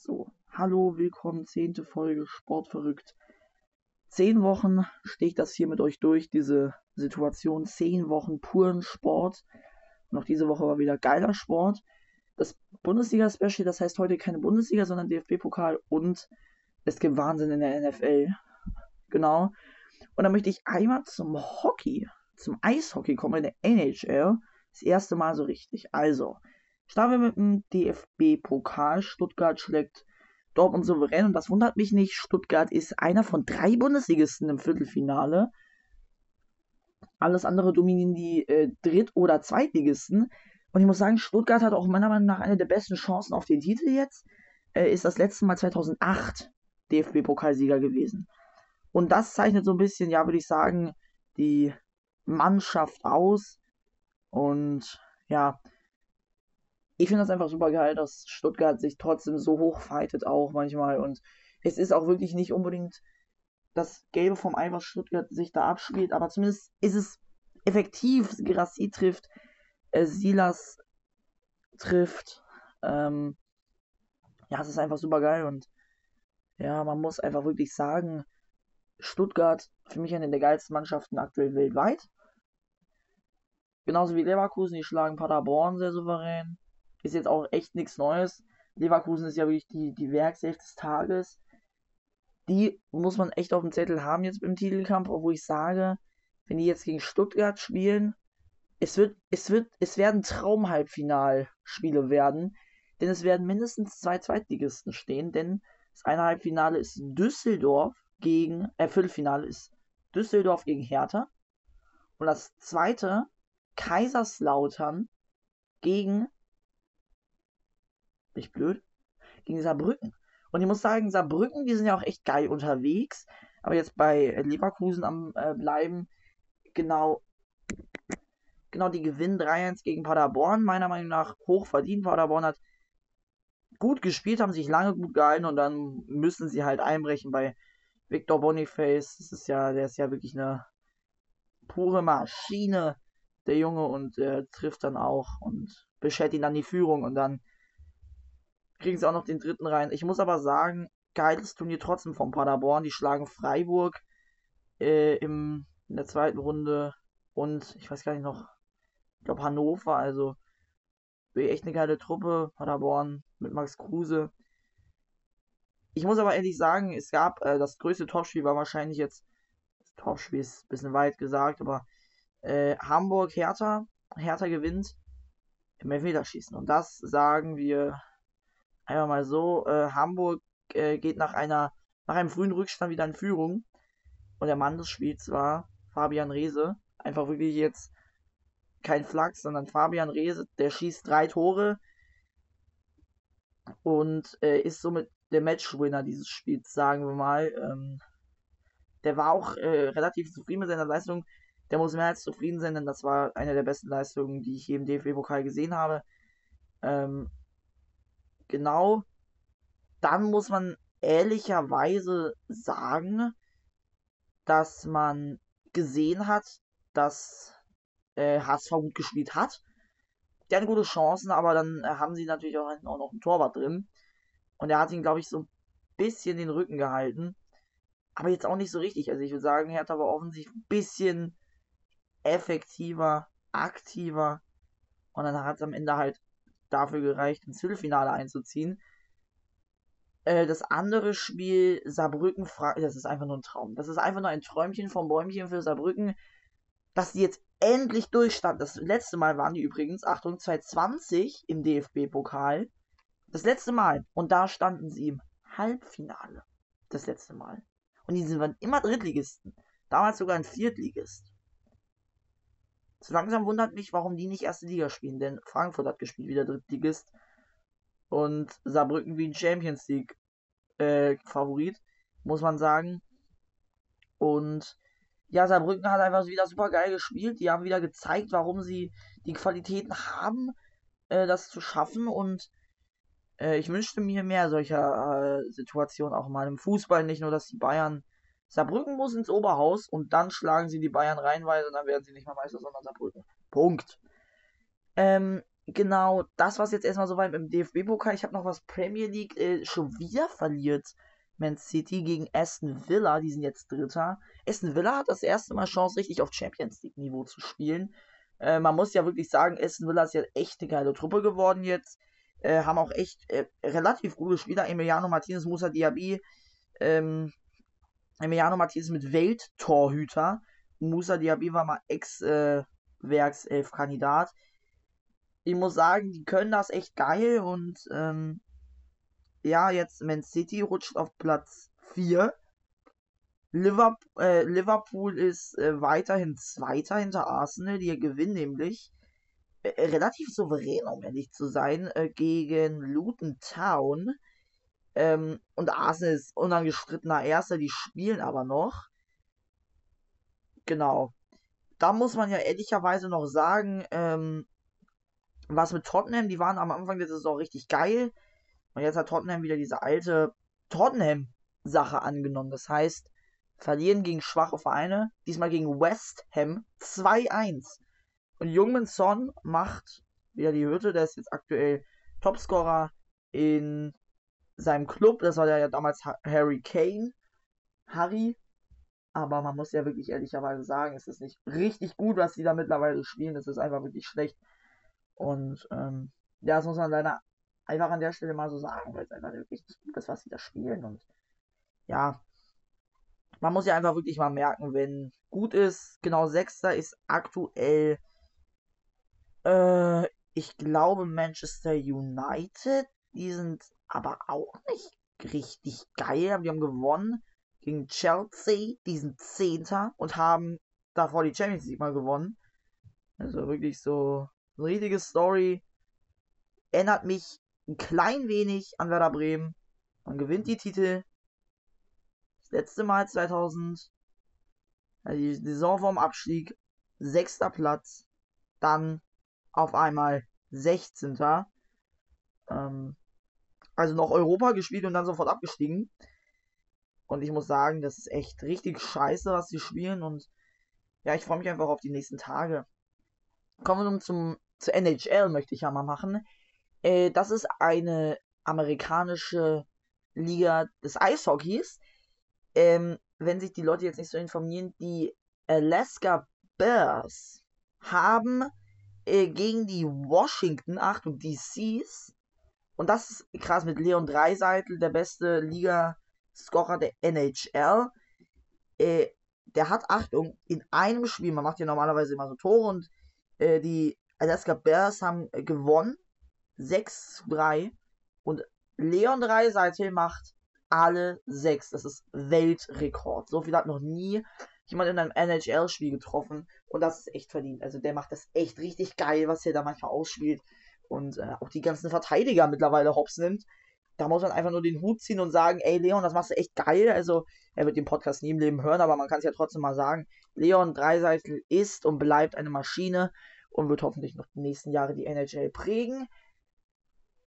So, hallo, willkommen, zehnte Folge Sportverrückt. Zehn Wochen stehe ich das hier mit euch durch, diese Situation. Zehn Wochen puren Sport. Auch diese Woche war wieder geiler Sport. Das Bundesliga-Special, das heißt heute keine Bundesliga, sondern DFB-Pokal und es gibt Wahnsinn in der NFL. Genau. Und dann möchte ich einmal zum Hockey, zum Eishockey kommen, in der NHL. Das erste Mal so richtig. Also, starten wir mit dem DFB-Pokal. Stuttgart schlägt Dortmund souverän und das wundert mich nicht. Stuttgart ist einer von drei Bundesligisten im Viertelfinale. Alles andere dominieren die äh, Dritt- oder Zweitligisten. Und ich muss sagen, Stuttgart hat auch meiner Meinung nach eine der besten Chancen auf den Titel jetzt. Äh, ist das letzte Mal 2008 DFB-Pokalsieger gewesen. Und das zeichnet so ein bisschen, ja, würde ich sagen, die Mannschaft aus. Und ja, ich finde das einfach super geil, dass Stuttgart sich trotzdem so hoch fightet auch manchmal. Und es ist auch wirklich nicht unbedingt das Gelbe vom Ei, was Stuttgart sich da abspielt, aber zumindest ist es effektiv. Gerassi trifft, äh, Silas trifft. Ähm, ja, es ist einfach super geil und ja, man muss einfach wirklich sagen, Stuttgart für mich eine der geilsten Mannschaften aktuell weltweit. Genauso wie Leverkusen, die schlagen Paderborn sehr souverän. Ist jetzt auch echt nichts Neues. Leverkusen ist ja wirklich die, die Werkself des Tages. Die muss man echt auf dem Zettel haben jetzt im Titelkampf, obwohl ich sage, wenn die jetzt gegen Stuttgart spielen, es wird, es wird, es werden Traumhalbfinalspiele werden, denn es werden mindestens zwei Zweitligisten stehen, denn das eine Halbfinale ist Düsseldorf gegen, äh, Viertelfinale ist Düsseldorf gegen Hertha und das zweite Kaiserslautern gegen. Bin ich blöd? Gegen Saarbrücken. Und ich muss sagen, Saarbrücken, die sind ja auch echt geil unterwegs. Aber jetzt bei Leverkusen am äh, bleiben, genau. Genau, die gewinnen 3-1 gegen Paderborn. Meiner Meinung nach hoch verdient. Paderborn hat gut gespielt, haben sich lange gut gehalten und dann müssen sie halt einbrechen bei Victor Boniface. Das ist ja, der ist ja wirklich eine pure Maschine der Junge, und äh, trifft dann auch und beschert ihn dann die Führung und dann kriegen sie auch noch den dritten rein. Ich muss aber sagen, geiles Turnier trotzdem vom Paderborn. Die schlagen Freiburg äh, im, in der zweiten Runde und ich weiß gar nicht noch, ich glaube Hannover, also echt eine geile Truppe, Paderborn mit Max Kruse. Ich muss aber ehrlich sagen, es gab äh, das größte Topspiel war wahrscheinlich jetzt, das Topspiel ist ein bisschen weit gesagt, aber äh, Hamburg Hertha. Hertha gewinnt im Elfmeterschießen. Und das sagen wir einfach mal so. Äh, Hamburg äh, geht nach einer nach einem frühen Rückstand wieder in Führung. Und der Mann des Spiels war Fabian Reese. Einfach wirklich jetzt kein Flachs, sondern Fabian Reese, der schießt drei Tore und äh, ist somit der Matchwinner dieses Spiels, sagen wir mal. Ähm, der war auch äh, relativ zufrieden mit seiner Leistung der muss mehr als zufrieden sein, denn das war eine der besten Leistungen, die ich hier im DFB-Pokal gesehen habe. Ähm, genau. Dann muss man ehrlicherweise sagen, dass man gesehen hat, dass äh, HSV gut gespielt hat. Die hatten gute Chancen, aber dann äh, haben sie natürlich auch, auch noch einen Torwart drin. Und er hat ihn, glaube ich, so ein bisschen den Rücken gehalten. Aber jetzt auch nicht so richtig. Also ich würde sagen, er hat aber offensichtlich ein bisschen effektiver, aktiver. Und dann hat es am Ende halt dafür gereicht, ins Viertelfinale einzuziehen. Äh, das andere Spiel, Saarbrücken, das ist einfach nur ein Traum. Das ist einfach nur ein Träumchen vom Bäumchen für Saarbrücken, dass die jetzt endlich durchstanden. Das letzte Mal waren die übrigens, Achtung, 2020 im DFB-Pokal. Das letzte Mal. Und da standen sie im Halbfinale. Das letzte Mal. Und die sind immer Drittligisten. Damals sogar ein Viertligist. So langsam wundert mich, warum die nicht erste Liga spielen, denn Frankfurt hat gespielt, wieder Drittligist. Und Saarbrücken wie ein Champions League äh, Favorit, muss man sagen. Und ja, Saarbrücken hat einfach wieder super geil gespielt. Die haben wieder gezeigt, warum sie die Qualitäten haben, äh, das zu schaffen. Und äh, ich wünschte mir mehr solcher äh, Situationen auch mal im Fußball. Nicht nur, dass die Bayern Saarbrücken muss ins Oberhaus und dann schlagen sie die Bayern reinweise und dann werden sie nicht mehr Meister, sondern Saarbrücken. Punkt. Ähm, genau, das was jetzt erstmal soweit im DFB-Pokal. Ich habe noch was Premier League äh, schon wieder verliert. Man City gegen Aston Villa, die sind jetzt Dritter. Aston Villa hat das erste Mal Chance, richtig auf Champions League-Niveau zu spielen. Äh, man muss ja wirklich sagen, Aston Villa ist ja echt eine geile Truppe geworden jetzt. Äh, haben auch echt äh, relativ gute Spieler. Emiliano Martinez, Musa Diaby. Ähm, Emiliano Martinez mit Welttorhüter. Musa Diaby war mal Ex-Werkself-Kandidat. ich muss sagen, die können das echt geil und ähm, ja, jetzt Man City rutscht auf Platz 4. Liverpool, äh, Liverpool ist äh, weiterhin Zweiter hinter Arsenal, die gewinnen nämlich äh, relativ souverän, um ehrlich zu sein, äh, gegen Luton Town. Ähm, und Arsenal ist unangestrittener Erster, die spielen aber noch. Genau. Da muss man ja ehrlicherweise noch sagen, ähm, was mit Tottenham, die waren am Anfang der Saison richtig geil. Und jetzt hat Tottenham wieder diese alte Tottenham-Sache angenommen. Das heißt, verlieren gegen schwache Vereine. Diesmal gegen West Ham 2-1. Und Jungmin Son macht wieder die Hütte. Der ist jetzt aktuell Topscorer in seinem Club. Das war ja damals Harry Kane. Harry. Aber man muss ja wirklich ehrlicherweise sagen, es ist nicht richtig gut, was die da mittlerweile spielen. Es ist einfach wirklich schlecht. Und ähm, ja, das muss man leider einfach an der Stelle mal so sagen, weil es einfach wirklich nicht gut ist, was sie da spielen. Und ja, man muss ja einfach wirklich mal merken, wenn gut ist, genau Sechster ist aktuell äh, ich glaube Manchester United. Die sind aber auch nicht richtig geil. Die haben gewonnen gegen Chelsea. Die sind Zehnter und haben davor die Champions League mal gewonnen. Also wirklich so eine richtige Story. Erinnert mich ein klein wenig an Werder Bremen. Man gewinnt die Titel. Das letzte Mal 2000. Also die Saison vorm Abstieg. Sechster Platz. Dann auf einmal 16. Ähm, also noch Europa gespielt und dann sofort abgestiegen. Und ich muss sagen, das ist echt richtig scheiße, was sie spielen. Und ja, ich freue mich einfach auf die nächsten Tage. Kommen wir nun zum, zur NHL, möchte ich ja mal machen. Äh, das ist eine amerikanische Liga des Eishockeys. Ähm, wenn sich die Leute jetzt nicht so informieren, die Alaska Bears haben äh, gegen die Washington, Achtung, DCs. Und das ist krass mit Leon Dreiseitel, der beste Liga-Scorer der NHL. Äh, der hat, Achtung, in einem Spiel, man macht ja normalerweise immer so Tore und äh, die Alaska Bears haben äh, gewonnen. 6 zu 3. Und Leon Dreiseitel macht alle 6. Das ist Weltrekord. So viel hat noch nie jemand in einem NHL-Spiel getroffen und das ist echt verdient. Also der macht das echt richtig geil, was er da manchmal ausspielt und äh, auch die ganzen Verteidiger mittlerweile hops nimmt. Da muss man einfach nur den Hut ziehen und sagen, ey Leon, das machst du echt geil. Also er wird den Podcast nie im Leben hören, aber man kann es ja trotzdem mal sagen. Leon Dreiseitel ist und bleibt eine Maschine und wird hoffentlich noch die nächsten Jahre die NHL prägen.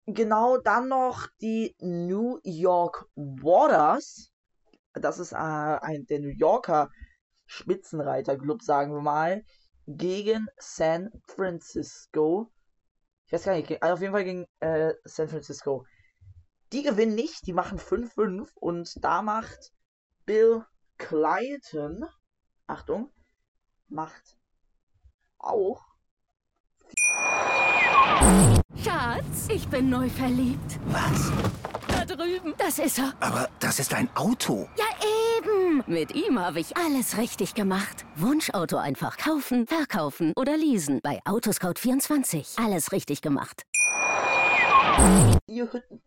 Genau dann noch die New York Waters. Das ist äh, ein, der New Yorker Spitzenreiterclub, sagen wir mal, gegen San Francisco. Ich weiß gar nicht, also auf jeden Fall gegen äh, San Francisco. Die gewinnen nicht, die machen 5-5 und da macht Bill Clayton, Achtung, macht auch. Schatz, ich bin neu verliebt. Was? Da drüben. Das ist er. Aber das ist ein Auto. Ja, Mit ihm habe ich alles richtig gemacht. Wunschauto einfach kaufen, verkaufen oder leasen. Bei Autoscout24. Alles richtig gemacht.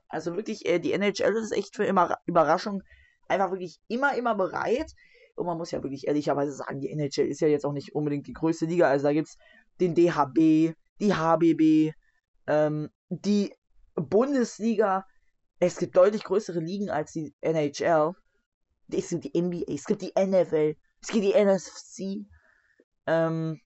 Also wirklich, äh, die NHL ist echt für immer Überraschung einfach wirklich immer, immer bereit. Und man muss ja wirklich ehrlicherweise sagen, die NHL ist ja jetzt auch nicht unbedingt die größte Liga. Also da gibt es den DHB, die HBB, ähm, die Bundesliga. Es gibt deutlich größere Ligen als die NHL. Es gibt die NBA, es gibt die NFL, es gibt die NFC. Ähm,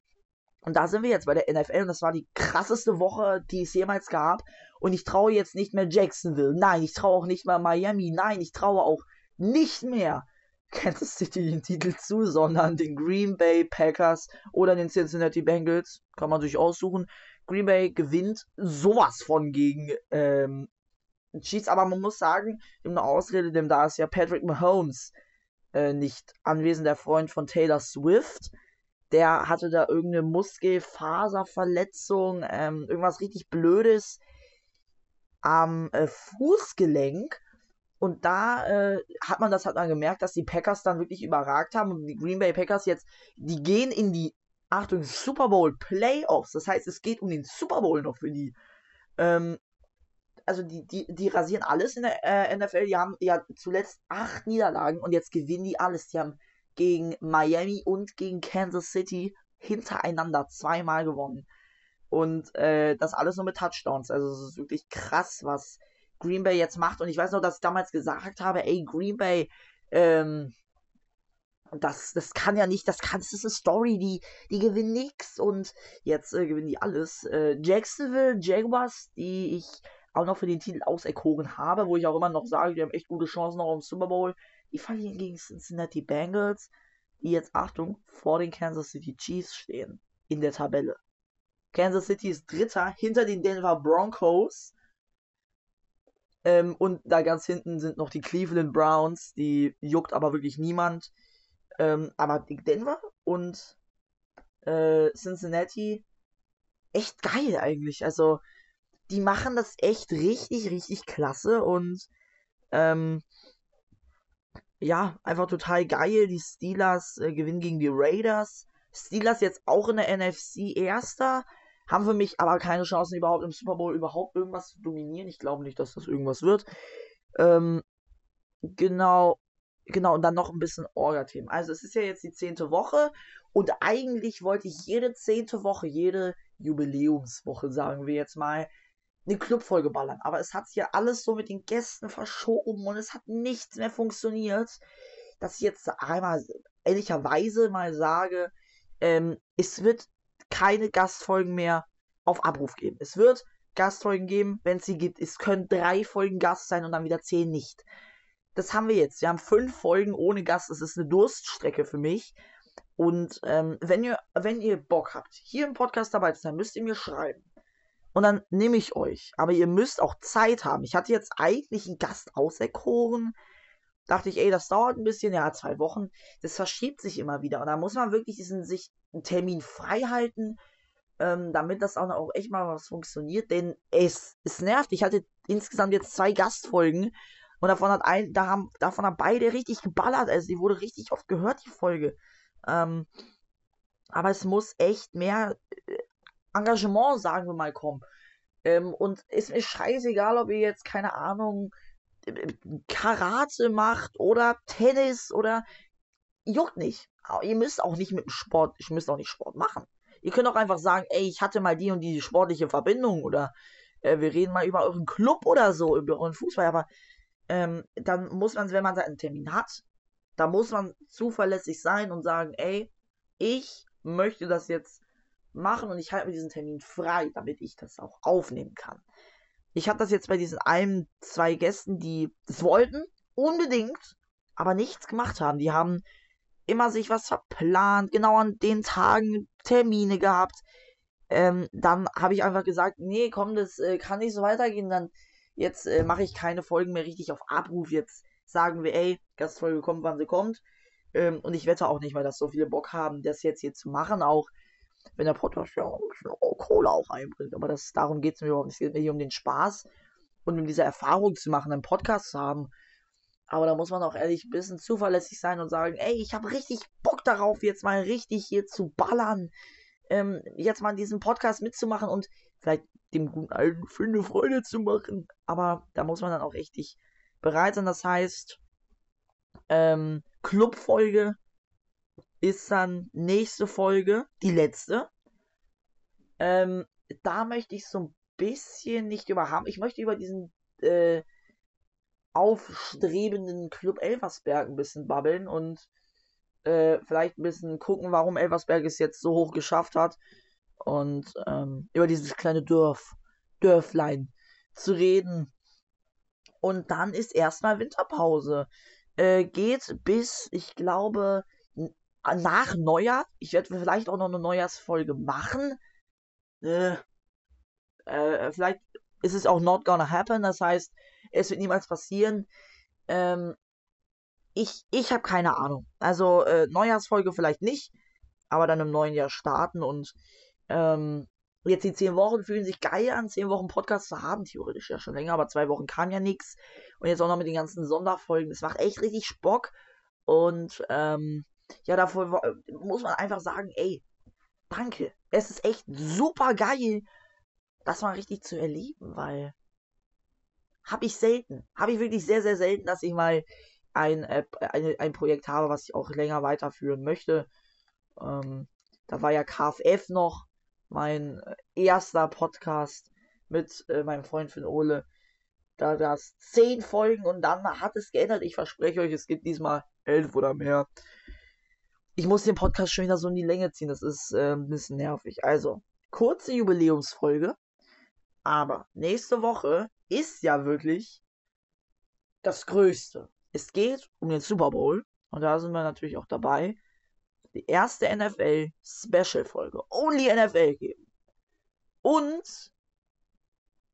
und da sind wir jetzt bei der NFL und das war die krasseste Woche, die es jemals gab. Und ich traue jetzt nicht mehr Jacksonville. Nein, ich traue auch nicht mehr Miami. Nein, ich traue auch nicht mehr Kansas City den Titel zu, sondern den Green Bay Packers oder den Cincinnati Bengals. Kann man sich aussuchen. Green Bay gewinnt sowas von gegen ähm, Chiefs, aber man muss sagen, im eine Ausrede, denn da ist ja Patrick Mahomes äh, nicht anwesend, der Freund von Taylor Swift. Der hatte da irgendeine Muskelfaserverletzung, ähm, irgendwas richtig Blödes am äh, Fußgelenk. Und da äh, hat man das hat man gemerkt, dass die Packers dann wirklich überragt haben und die Green Bay Packers jetzt, die gehen in die Achtung Super Bowl Playoffs. Das heißt, es geht um den Super Bowl noch für die. Ähm, also die, die, die rasieren alles in der äh, NFL. Die haben ja zuletzt acht Niederlagen und jetzt gewinnen die alles. Die haben gegen Miami und gegen Kansas City hintereinander zweimal gewonnen. Und äh, das alles nur mit Touchdowns. Also es ist wirklich krass, was Green Bay jetzt macht. Und ich weiß noch, dass ich damals gesagt habe, ey, Green Bay, ähm, das, das kann ja nicht, das kann, das ist eine Story, die, die gewinnen nix und jetzt äh, gewinnen die alles. Äh, Jacksonville Jaguars, die ich auch noch für den Titel auserkoren habe, wo ich auch immer noch sage, die haben echt gute Chancen noch im Super Bowl. Die verlieren gegen Cincinnati Bengals, die jetzt, Achtung, vor den Kansas City Chiefs stehen in der Tabelle. Kansas City ist Dritter hinter den Denver Broncos. Ähm, und da ganz hinten sind noch die Cleveland Browns, die juckt aber wirklich niemand. Ähm, aber Denver und äh, Cincinnati, echt geil eigentlich. Also, die machen das echt richtig, richtig klasse und ähm, ja, einfach total geil. Die Steelers äh, gewinnen gegen die Raiders. Steelers jetzt auch in der NFC Erster, haben für mich aber keine Chancen überhaupt im Super Bowl überhaupt irgendwas zu dominieren. Ich glaube nicht, dass das irgendwas wird. Ähm, genau, genau, und dann noch ein bisschen Orga-Themen. Also es ist ja jetzt die zehnte Woche und eigentlich wollte ich jede zehnte Woche, jede Jubiläumswoche, sagen wir jetzt mal, eine Clubfolge ballern. Aber es hat sich ja alles so mit den Gästen verschoben und es hat nichts mehr funktioniert. Dass ich jetzt einmal ehrlicherweise mal sage, ähm, es wird keine Gastfolgen mehr auf Abruf geben. Es wird Gastfolgen geben, wenn es sie gibt. Es können drei Folgen Gast sein und dann wieder zehn nicht. Das haben wir jetzt. Wir haben fünf Folgen ohne Gast. Das ist eine Durststrecke für mich. Und ähm, wenn ihr, wenn ihr Bock habt, hier im Podcast dabei zu sein, müsst ihr mir schreiben. Und dann nehme ich euch. Aber ihr müsst auch Zeit haben. Ich hatte jetzt eigentlich einen Gast auserkoren. Dachte ich, ey, das dauert ein bisschen, ja, zwei Wochen. Das verschiebt sich immer wieder. Und da muss man wirklich diesen, sich einen Termin frei halten, ähm, damit das auch, auch echt mal was funktioniert. Denn es, es nervt. Ich hatte insgesamt jetzt zwei Gastfolgen. Und davon hat ein, da haben, davon haben beide richtig geballert. Also die wurde richtig oft gehört, die Folge. Ähm, aber es muss echt mehr äh, Engagement, sagen wir mal, kommen. Ähm, und ist mir scheißegal, ob ihr jetzt, keine Ahnung, Karate macht oder Tennis oder juckt nicht. Aber ihr müsst auch nicht mit dem Sport, ich müsst auch nicht Sport machen. Ihr könnt auch einfach sagen, ey, ich hatte mal die und die sportliche Verbindung oder äh, wir reden mal über euren Club oder so, über euren Fußball, aber ähm, dann muss man, wenn man einen Termin hat, da muss man zuverlässig sein und sagen, ey, ich möchte das jetzt machen und ich halte mir diesen Termin frei, damit ich das auch aufnehmen kann. Ich habe das jetzt bei diesen ein, zwei Gästen, die es wollten, unbedingt, aber nichts gemacht haben. Die haben immer sich was verplant, genau an den Tagen Termine gehabt. Ähm, dann habe ich einfach gesagt, nee, komm, das äh, kann nicht so weitergehen. Dann jetzt äh, mache ich keine Folgen mehr richtig auf Abruf. Jetzt sagen wir, ey, Gastfolge kommt, wann sie kommt. Ähm, und ich wette auch nicht, weil das so viele Bock haben, das jetzt hier zu machen. Auch wenn der Podcast ja Kohle auch einbringt. Aber das, darum geht es mir überhaupt nicht. Es geht mir hier um den Spaß und um diese Erfahrung zu machen, einen Podcast zu haben. Aber da muss man auch ehrlich ein bisschen zuverlässig sein und sagen, ey, ich habe richtig Bock darauf, jetzt mal richtig hier zu ballern. Ähm, jetzt mal diesen Podcast mitzumachen und vielleicht dem guten alten Finde Freude zu machen. Aber da muss man dann auch richtig bereit sein. Das heißt, ähm, Clubfolge ist dann nächste Folge, die letzte. Ähm, da möchte ich so ein bisschen nicht über haben. Ich möchte über diesen äh, aufstrebenden Club Elversberg ein bisschen babbeln und äh, vielleicht ein bisschen gucken, warum Elversberg es jetzt so hoch geschafft hat. Und ähm, über dieses kleine Dorf, Dörflein zu reden. Und dann ist erstmal Winterpause. Äh, geht bis, ich glaube, nach Neujahr. Ich werde vielleicht auch noch eine Neujahrsfolge machen. Äh, Äh, vielleicht ist es auch not gonna happen, das heißt, es wird niemals passieren. Ähm, ich ich habe keine Ahnung. Also äh, Neujahrsfolge vielleicht nicht, aber dann im neuen Jahr starten und ähm, jetzt die zehn Wochen fühlen sich geil an, zehn Wochen Podcast zu haben, theoretisch ja schon länger, aber zwei Wochen kam ja nichts. Und jetzt auch noch mit den ganzen Sonderfolgen. Das macht echt richtig Spock. Und ähm, ja, davor muss man einfach sagen, ey, danke. Es ist echt super geil, das mal richtig zu erleben, weil habe ich selten. Habe ich wirklich sehr, sehr selten, dass ich mal ein, äh, ein, ein Projekt habe, was ich auch länger weiterführen möchte. Ähm, da war ja KFF noch mein erster Podcast mit äh, meinem Freund Finn Ole. Da das zehn Folgen und dann hat es geändert. Ich verspreche euch, es gibt diesmal elf oder mehr. Ich muss den Podcast schon wieder so in die Länge ziehen. Das ist äh, ein bisschen nervig. Also, kurze Jubiläumsfolge. Aber nächste Woche ist ja wirklich das Größte. Es geht um den Super Bowl. Und da sind wir natürlich auch dabei. Die erste NFL Special Folge. Only NFL geben. Und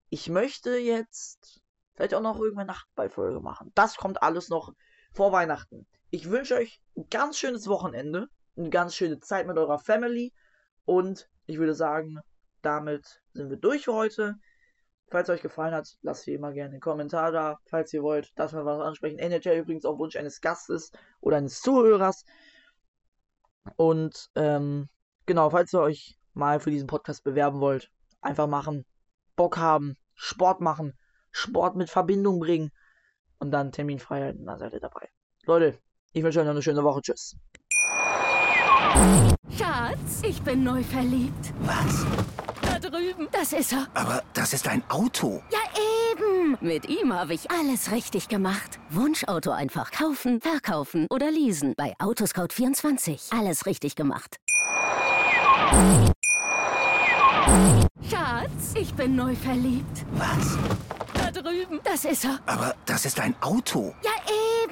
ich möchte jetzt vielleicht auch noch irgendwann Nachtballfolge machen. Das kommt alles noch vor Weihnachten. Ich wünsche euch ein ganz schönes Wochenende. Eine ganz schöne Zeit mit eurer Family. Und ich würde sagen, damit sind wir durch für heute. Falls euch gefallen hat, lasst wie immer gerne einen Kommentar da, falls ihr wollt, dass wir was ansprechen. NHL übrigens auf Wunsch eines Gastes oder eines Zuhörers. Und ähm, genau, falls ihr euch mal für diesen Podcast bewerben wollt, einfach machen, Bock haben, Sport machen, Sport mit Verbindung bringen und dann Termin frei halten, dann seid ihr dabei. Leute, ich wünsche euch noch eine schöne Woche. Tschüss. Schatz, ich bin neu verliebt. Was? Da drüben. Das ist er. Aber das ist ein Auto. Ja, eben. Mit ihm habe ich alles richtig gemacht. Wunschauto einfach kaufen, verkaufen oder leasen. Bei Autoscout24. Alles richtig gemacht. Schatz, ich bin neu verliebt. Was? Da drüben. Das ist er. Aber das ist ein Auto. Ja, eben.